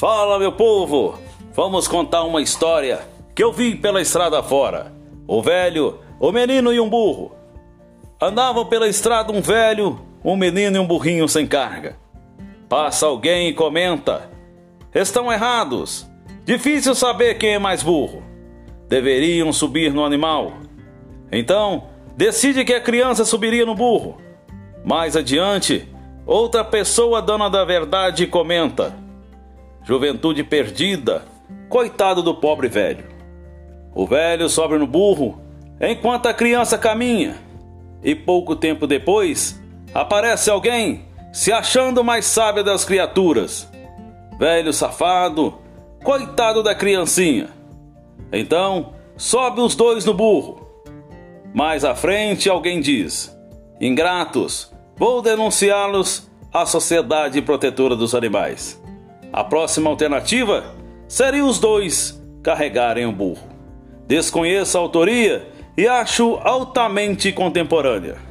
Fala, meu povo! Vamos contar uma história que eu vi pela estrada fora. O velho, o menino e um burro. Andavam pela estrada um velho, um menino e um burrinho sem carga. Passa alguém e comenta: Estão errados. Difícil saber quem é mais burro. Deveriam subir no animal. Então, decide que a criança subiria no burro. Mais adiante, outra pessoa dona da verdade comenta: Juventude perdida, coitado do pobre velho. O velho sobe no burro enquanto a criança caminha, e pouco tempo depois aparece alguém se achando mais sábia das criaturas. Velho safado, coitado da criancinha. Então, sobe os dois no burro. Mais à frente, alguém diz: Ingratos, vou denunciá-los à Sociedade Protetora dos Animais. A próxima alternativa seria os dois carregarem o burro. Desconheço a autoria e acho altamente contemporânea.